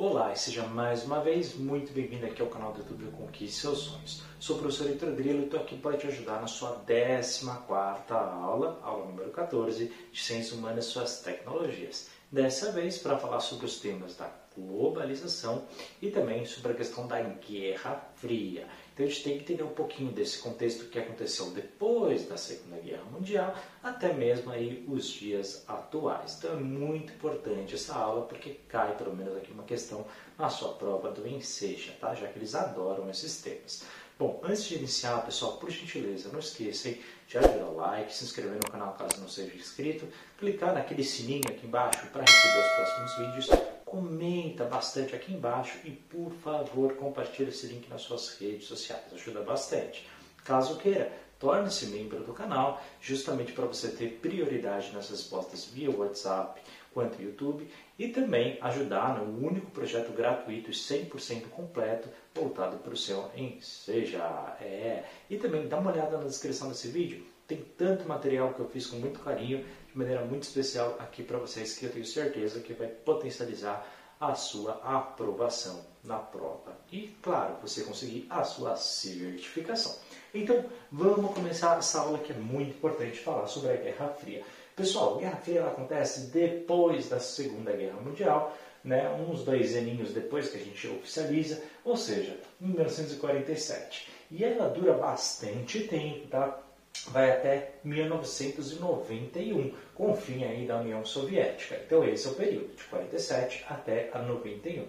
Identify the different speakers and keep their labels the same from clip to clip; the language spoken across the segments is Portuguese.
Speaker 1: Olá e seja mais uma vez muito bem-vindo aqui ao canal do YouTube Conquiste Seus Sonhos. Sou o professor Heitor Grilo e estou aqui para te ajudar na sua 14ª aula, aula número 14, de Ciências Humanas e Suas Tecnologias. Dessa vez para falar sobre os temas da globalização e também sobre a questão da Guerra Fria. Então a gente tem que entender um pouquinho desse contexto que aconteceu depois da Segunda Guerra Mundial, até mesmo aí os dias atuais. Então é muito importante essa aula porque cai pelo menos aqui uma questão na sua prova do Enseja, tá? Já que eles adoram esses temas. Bom, antes de iniciar, pessoal, por gentileza, não esqueçam de ajudar o like, se inscrever no canal caso não seja inscrito, clicar naquele sininho aqui embaixo para receber os próximos vídeos comenta bastante aqui embaixo e, por favor, compartilhe esse link nas suas redes sociais, ajuda bastante. Caso queira, torne-se membro do canal, justamente para você ter prioridade nas respostas via WhatsApp quanto YouTube e também ajudar no único projeto gratuito e 100% completo voltado para o seu Seja. É. E também dá uma olhada na descrição desse vídeo, tem tanto material que eu fiz com muito carinho de maneira muito especial aqui para vocês que eu tenho certeza que vai potencializar a sua aprovação na prova. E, claro, você conseguir a sua certificação. Então, vamos começar essa aula que é muito importante falar sobre a Guerra Fria. Pessoal, a Guerra Fria acontece depois da Segunda Guerra Mundial, né, uns dois aninhos depois que a gente oficializa, ou seja, 1947. E ela dura bastante tempo, tá? Vai até 1991, com o fim aí da União Soviética. Então esse é o período, de 47 até a 91. O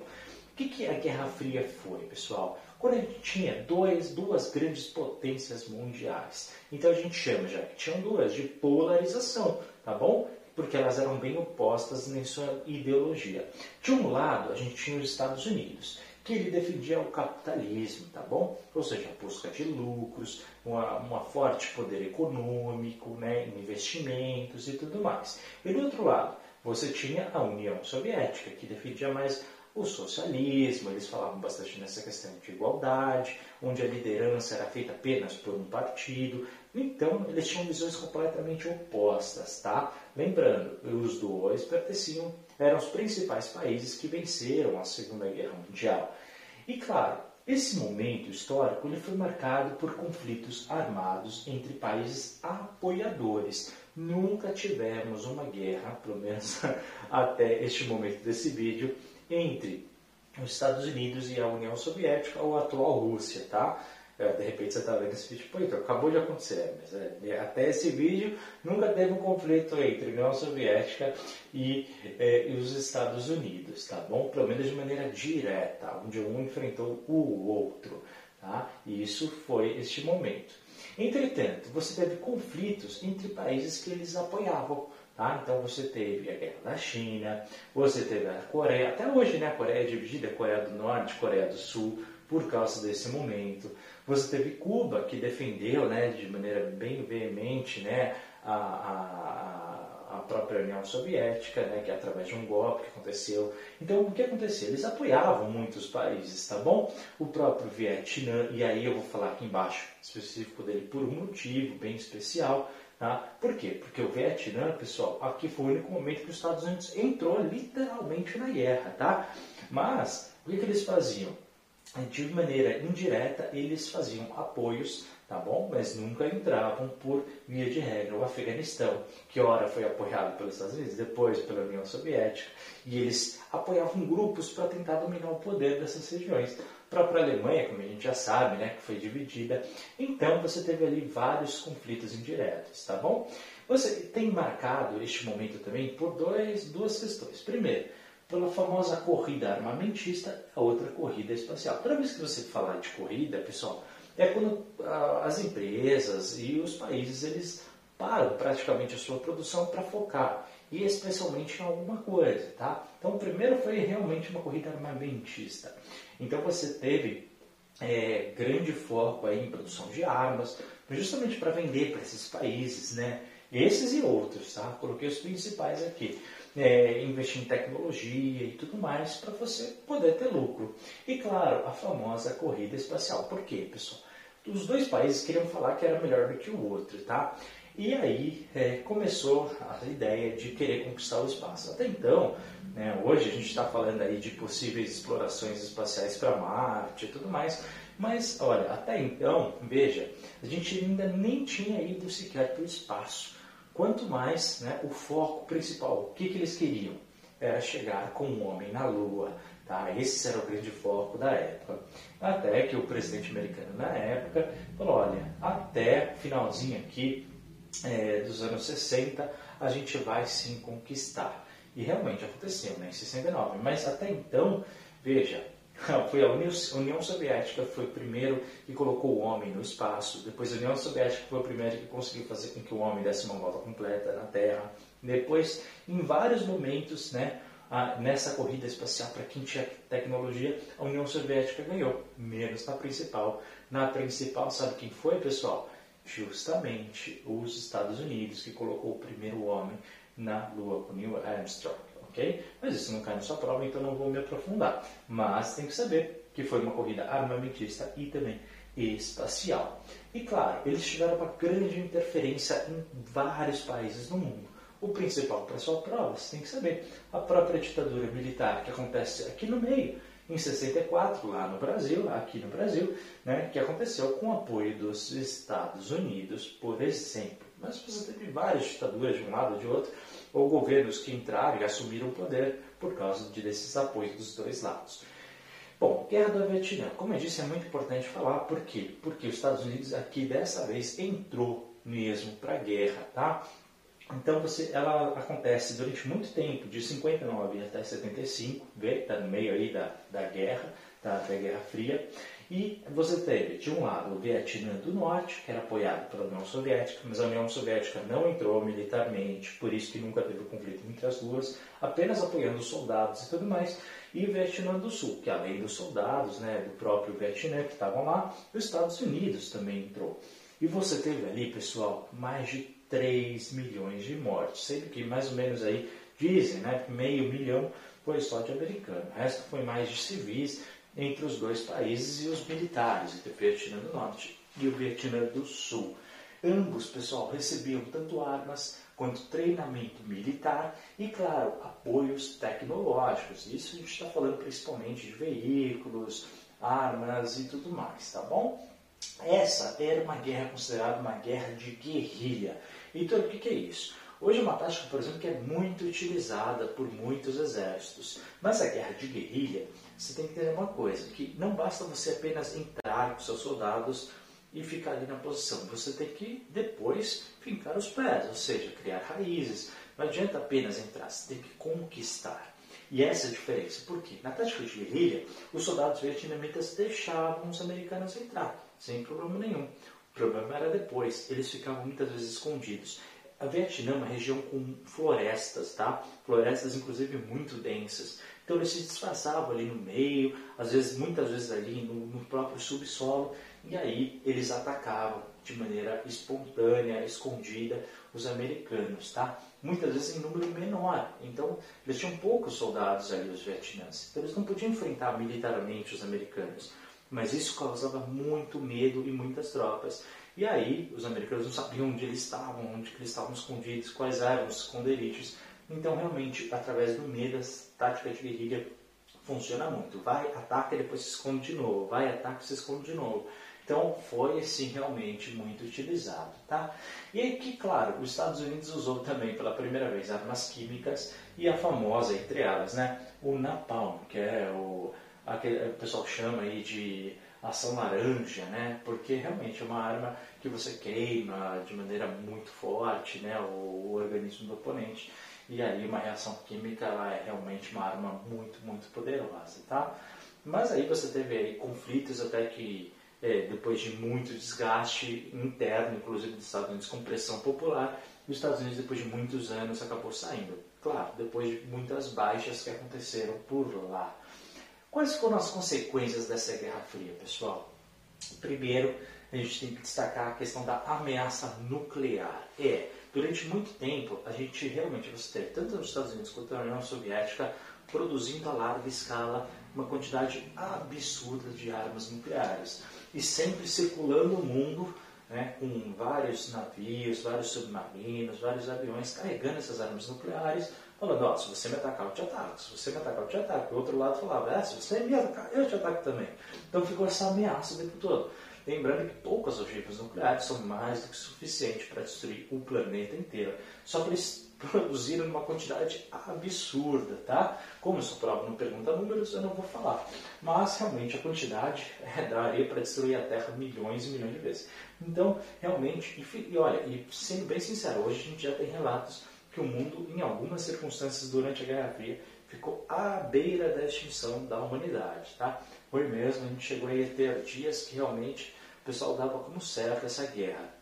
Speaker 1: que, que a Guerra Fria foi, pessoal? Quando a gente tinha dois, duas grandes potências mundiais. Então a gente chama já que tinham duas de polarização, tá bom? Porque elas eram bem opostas em sua ideologia. De um lado, a gente tinha os Estados Unidos que ele defendia o capitalismo, tá bom? Ou seja, a busca de lucros, uma, uma forte poder econômico, né, investimentos e tudo mais. E do outro lado, você tinha a União Soviética, que defendia mais o socialismo, eles falavam bastante nessa questão de igualdade, onde a liderança era feita apenas por um partido. Então, eles tinham visões completamente opostas, tá? Lembrando, os dois pertenciam, eram os principais países que venceram a Segunda Guerra Mundial. E claro, esse momento histórico ele foi marcado por conflitos armados entre países apoiadores. Nunca tivemos uma guerra, pelo menos até este momento desse vídeo, entre os Estados Unidos e a União Soviética ou a atual Rússia, tá? É, de repente você está vendo esse vídeo, pô, então acabou de acontecer, mas é, até esse vídeo nunca teve um conflito entre a União Soviética e, é, e, os Estados Unidos, tá bom? Pelo menos de maneira direta, onde um enfrentou o outro, tá? E isso foi este momento. Entretanto, você teve conflitos entre países que eles apoiavam. Tá? Então você teve a guerra da China, você teve a Coreia, até hoje né, a Coreia é dividida, Coreia do Norte, Coreia do Sul, por causa desse momento. Você teve Cuba, que defendeu né, de maneira bem veemente né, a, a, a própria União Soviética, né, que é através de um golpe que aconteceu. Então, o que aconteceu? Eles apoiavam muitos países, tá bom? O próprio Vietnã, e aí eu vou falar aqui embaixo específico dele por um motivo bem especial. Tá? Por quê? Porque o Vietnã, pessoal, aqui foi o único momento que os Estados Unidos entrou literalmente na guerra, tá? Mas, o que, que eles faziam? De maneira indireta eles faziam apoios, tá bom? Mas nunca entravam por via de regra. O Afeganistão, que ora foi apoiado pelos Estados Unidos, depois pela União Soviética, e eles apoiavam grupos para tentar dominar o poder dessas regiões. A própria Alemanha, como a gente já sabe, né, que foi dividida. Então você teve ali vários conflitos indiretos, tá bom? Você tem marcado este momento também por dois, duas questões. Primeiro, pela famosa corrida armamentista, a outra corrida espacial. Toda vez que você falar de corrida, pessoal, é quando ah, as empresas e os países eles param praticamente a sua produção para focar e especialmente em alguma coisa, tá? Então, o primeiro foi realmente uma corrida armamentista. Então, você teve é, grande foco aí em produção de armas, justamente para vender para esses países, né? Esses e outros, tá? Coloquei os principais aqui é, investir em tecnologia e tudo mais para você poder ter lucro. E claro, a famosa corrida espacial. Por quê, pessoal? Os dois países queriam falar que era melhor do que o outro, tá? E aí é, começou a ideia de querer conquistar o espaço. Até então, né, hoje a gente está falando aí de possíveis explorações espaciais para Marte e tudo mais, mas olha, até então, veja, a gente ainda nem tinha ido sequer para o espaço. Quanto mais né, o foco principal, o que, que eles queriam? Era chegar com o homem na Lua, Tá? Esse era o grande foco da época. Até que o presidente americano na época falou, olha, até finalzinho aqui é, dos anos 60 a gente vai sim conquistar. E realmente aconteceu, né, em 69. Mas até então, veja, foi a União Soviética foi o primeiro que colocou o homem no espaço. Depois a União Soviética foi o primeiro que conseguiu fazer com que o homem desse uma volta completa na Terra. Depois, em vários momentos, né, nessa corrida espacial para quem tinha tecnologia, a União Soviética ganhou, menos na principal. Na principal, sabe quem foi, pessoal? Justamente os Estados Unidos, que colocou o primeiro homem na Lua, com Neil Armstrong. Ok? Mas isso não cai na sua prova, então não vou me aprofundar. Mas tem que saber que foi uma corrida armamentista e também espacial. E claro, eles tiveram uma grande interferência em vários países no mundo. O principal para sua prova, você tem que saber, a própria ditadura militar que acontece aqui no meio, em 64, lá no Brasil, aqui no Brasil, né, que aconteceu com o apoio dos Estados Unidos, por exemplo. Mas você teve várias ditaduras de um lado ou de outro, ou governos que entraram e assumiram o poder por causa de desses apoios dos dois lados. Bom, Guerra do Vietnã, como eu disse, é muito importante falar, por quê? Porque os Estados Unidos aqui dessa vez entrou mesmo para a guerra, tá? Então você, ela acontece durante muito tempo, de 59 até 75, está no meio aí da, da guerra, da, da Guerra Fria, e você teve, de um lado, o Vietnã do Norte, que era apoiado pela União Soviética, mas a União Soviética não entrou militarmente, por isso que nunca teve conflito entre as duas, apenas apoiando os soldados e tudo mais, e o Vietnã do Sul, que além dos soldados, né, do próprio Vietnã que estavam lá, os Estados Unidos também entrou. E você teve ali, pessoal, mais de 3 milhões de mortes, sendo que mais ou menos aí dizem, né, meio milhão foi só de americano, o resto foi mais de civis entre os dois países e os militares, entre o Vietnã do Norte e o Vietnã do Sul. Ambos, pessoal, recebiam tanto armas quanto treinamento militar e, claro, apoios tecnológicos. Isso a gente está falando principalmente de veículos, armas e tudo mais, tá bom? Essa era uma guerra considerada uma guerra de guerrilha. Então, o que, é isso? Hoje é uma tática, por exemplo, que é muito utilizada por muitos exércitos. Mas a guerra de guerrilha, você tem que entender uma coisa, que não basta você apenas entrar com seus soldados e ficar ali na posição. Você tem que depois fincar os pés, ou seja, criar raízes. Não adianta apenas entrar, você tem que conquistar. E essa é a diferença. Por quê? Na tática de guerrilha, os soldados vietnamitas deixavam os americanos entrar, sem problema nenhum. O problema era depois, eles ficavam muitas vezes escondidos. A Vietnã é uma região com florestas, tá? Florestas inclusive muito densas. Então eles se disfarçavam ali no meio, às vezes, muitas vezes ali no, no próprio subsolo, e aí eles atacavam de maneira espontânea, escondida, os americanos, tá? Muitas vezes em número menor. Então, eles tinham poucos soldados ali, os vietnãs. Então, eles não podiam enfrentar militarmente os americanos. Mas isso causava muito medo e muitas tropas. E aí, os americanos não sabiam onde eles estavam, onde eles estavam escondidos, quais eram os esconderijos. Então, realmente, através do medo, a tática de guerrilha funciona muito. Vai, ataca e depois se esconde de novo. Vai, ataca e se esconde de novo. Então, foi, assim, realmente muito utilizado, tá? E aí que, claro, os Estados Unidos usou também pela primeira vez armas químicas e a famosa, entre elas, né, o napalm, que é o aquele, o pessoal chama aí de ação laranja, né? Porque realmente é uma arma que você queima de maneira muito forte, né? O, o organismo do oponente. E aí uma reação química ela é realmente uma arma muito, muito poderosa, tá? Mas aí você teve aí conflitos até que é, depois de muito desgaste interno, inclusive dos Estados Unidos com pressão popular, os Estados Unidos depois de muitos anos acabou saindo. Claro, depois de muitas baixas que aconteceram por lá. Quais foram as consequências dessa Guerra Fria, pessoal? Primeiro, a gente tem que destacar a questão da ameaça nuclear. É, durante muito tempo, a gente realmente, você teve tanto nos Estados Unidos quanto na União Soviética produzindo a larga escala uma quantidade absurda de armas nucleares e sempre circulando o mundo né, com vários navios, vários submarinos, vários aviões carregando essas armas nucleares, falando, ó, se você me atacar, eu te ataco, se você me atacar, eu te ataco. O outro lado falava, é, se você me atacar, eu te ataco também. Então ficou essa ameaça o tempo todo. Lembrando que poucas ogivas nucleares são mais do que suficiente para destruir o planeta inteiro. Só que eles produziram uma quantidade absurda, tá? Como essa prova não pergunta números, eu não vou falar. Mas realmente a quantidade é, daria para destruir a Terra milhões e milhões de vezes. Então, realmente, e, e olha, e sendo bem sincero, hoje a gente já tem relatos que o mundo, em algumas circunstâncias durante a Guerra Fria, ficou à beira da extinção da humanidade, tá? Foi mesmo, a gente chegou a ter dias que realmente o pessoal dava como certo essa guerra.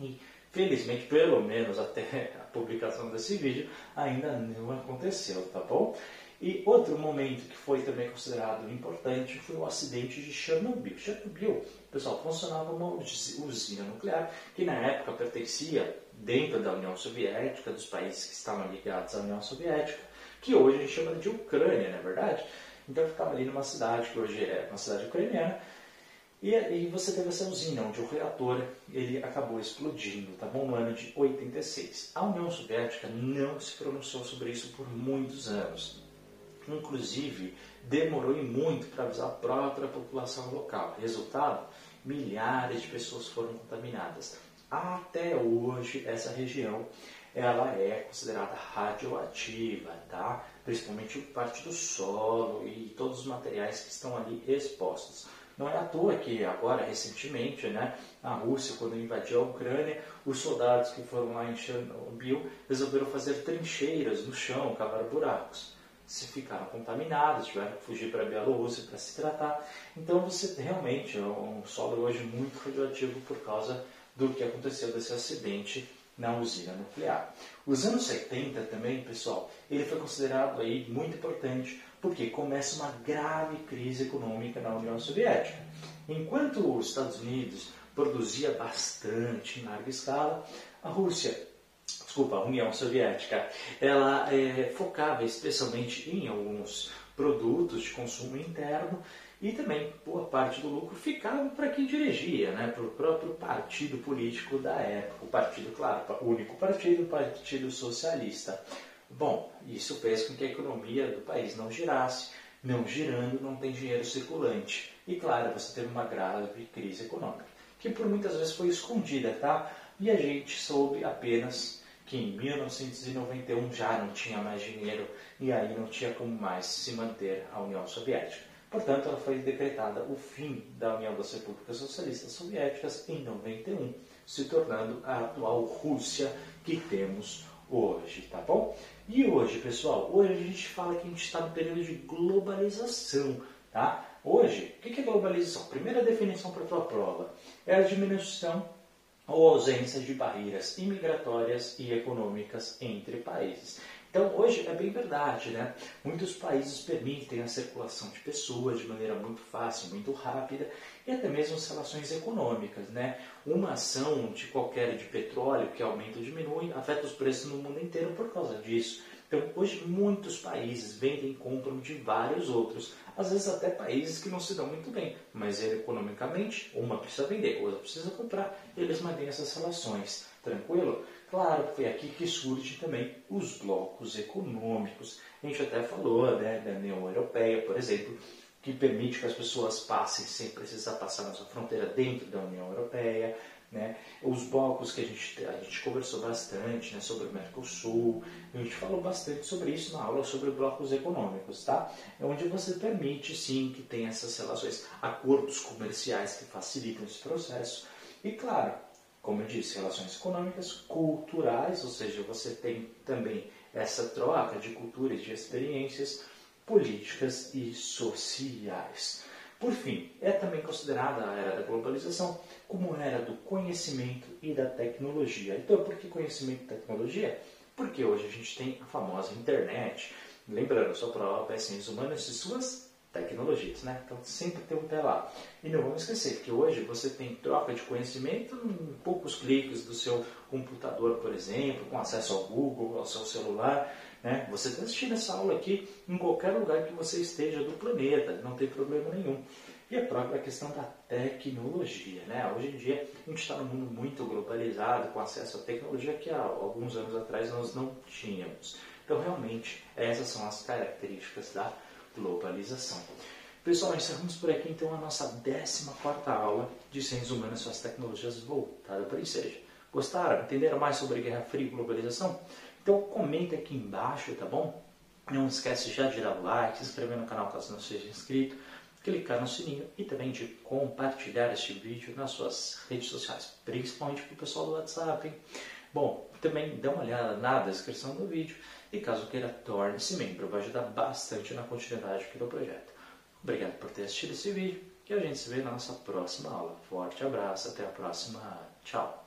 Speaker 1: E Felizmente, pelo menos até a publicação desse vídeo, ainda não aconteceu, tá bom? E outro momento que foi também considerado importante foi o acidente de Chernobyl. Chernobyl, pessoal, funcionava uma usina nuclear que na época pertencia dentro da União Soviética, dos países que estavam ligados à União Soviética, que hoje a gente chama de Ucrânia, não é verdade? Então ficava ali numa cidade que hoje é uma cidade ucraniana, e aí você teve essa usina onde o reator ele acabou explodindo, tá bom? No ano de 86. A União Soviética não se pronunciou sobre isso por muitos anos. Inclusive, demorou e muito para avisar a própria população local. Resultado, milhares de pessoas foram contaminadas. Até hoje, essa região ela é considerada radioativa, tá? Principalmente parte do solo e todos os materiais que estão ali expostos. Não é à toa que agora, recentemente, né, a Rússia, quando invadiu a Ucrânia, os soldados que foram lá em Chernobyl resolveram fazer trincheiras no chão, cavar buracos. Se ficaram contaminados, tiveram que fugir para a Bielorrússia para se tratar. Então você realmente é um solo hoje muito radioativo por causa do que aconteceu desse acidente na usina nuclear. Os anos 70 também, pessoal, ele foi considerado aí muito importante porque começa uma grave crise econômica na União Soviética. Enquanto os Estados Unidos produzia bastante em larga escala, a Rússia, desculpa, a União Soviética, ela é, focava especialmente em alguns produtos de consumo interno e também boa parte do lucro ficava para quem dirigia, né, para o próprio partido político da época. O partido, claro, o único partido, o Partido Socialista. Bom, isso fez com que a economia do país não girasse, não girando, não tem dinheiro circulante. E claro, você teve uma grave crise econômica, que por muitas vezes foi escondida, tá? E a gente soube apenas que em 1991 já não tinha mais dinheiro e aí não tinha como mais se manter a União Soviética. Portanto, ela foi decretada o fim da União das Repúblicas Socialistas Soviéticas em 91, se tornando a atual Rússia que temos hoje, tá bom? E hoje, pessoal, hoje a gente fala que a gente está no período de globalização, tá? Hoje, o que é globalização? Primeira definição para a tua prova é a diminuição ou ausência de barreiras imigratórias e econômicas entre países. Então, hoje é bem verdade, né? Muitos países permitem a circulação de pessoas de maneira muito fácil, muito rápida e até mesmo as relações econômicas, né? Uma ação de qualquer de petróleo que aumenta ou diminui afeta os preços no mundo inteiro por causa disso. Então, hoje muitos países vendem e compram de vários outros, às vezes até países que não se dão muito bem, mas economicamente uma precisa vender, outra precisa comprar, eles mantêm essas relações. Tranquilo? Claro foi aqui que surge também os blocos econômicos. A gente até falou né, da União Europeia, por exemplo, que permite que as pessoas passem sem precisar passar nossa fronteira dentro da União Europeia. Né? Os blocos que a gente, a gente conversou bastante né, sobre o Mercosul, a gente falou bastante sobre isso na aula sobre blocos econômicos, tá? É onde você permite sim que tenha essas relações, acordos comerciais que facilitam esse processo. E claro, como eu disse, relações econômicas, culturais, ou seja, você tem também essa troca de culturas, de experiências políticas e sociais. Por fim, é também considerada a era da globalização como a era do conhecimento e da tecnologia. Então, por que conhecimento e tecnologia? Porque hoje a gente tem a famosa internet. Lembrando, sua prova é ciências humanas e suas tecnologias, né? Então sempre tem um pé lá. E não vamos esquecer que hoje você tem troca de conhecimento em poucos cliques do seu computador, por exemplo, com acesso ao Google, ao seu celular. Né? Você está assistindo essa aula aqui em qualquer lugar que você esteja do planeta, não tem problema nenhum. E a própria questão da tecnologia. Né? Hoje em dia a gente está num mundo muito globalizado, com acesso à tecnologia que há alguns anos atrás nós não tínhamos. Então realmente essas são as características da globalização. Pessoal, encerramos por aqui então a nossa 14 aula de Ciências Humanas e suas tecnologias voltada para ensejo. Gostaram? Entenderam mais sobre Guerra Fria e globalização? Então comenta aqui embaixo, tá bom? Não esquece já de dar o like, se inscrever no canal caso não seja inscrito, clicar no sininho e também de compartilhar este vídeo nas suas redes sociais, principalmente para o pessoal do WhatsApp. Hein? Bom, também dá uma olhada na descrição do vídeo e caso queira, torne-se membro, vai ajudar bastante na continuidade aqui do projeto. Obrigado por ter assistido esse vídeo e a gente se vê na nossa próxima aula. Forte abraço, até a próxima, tchau!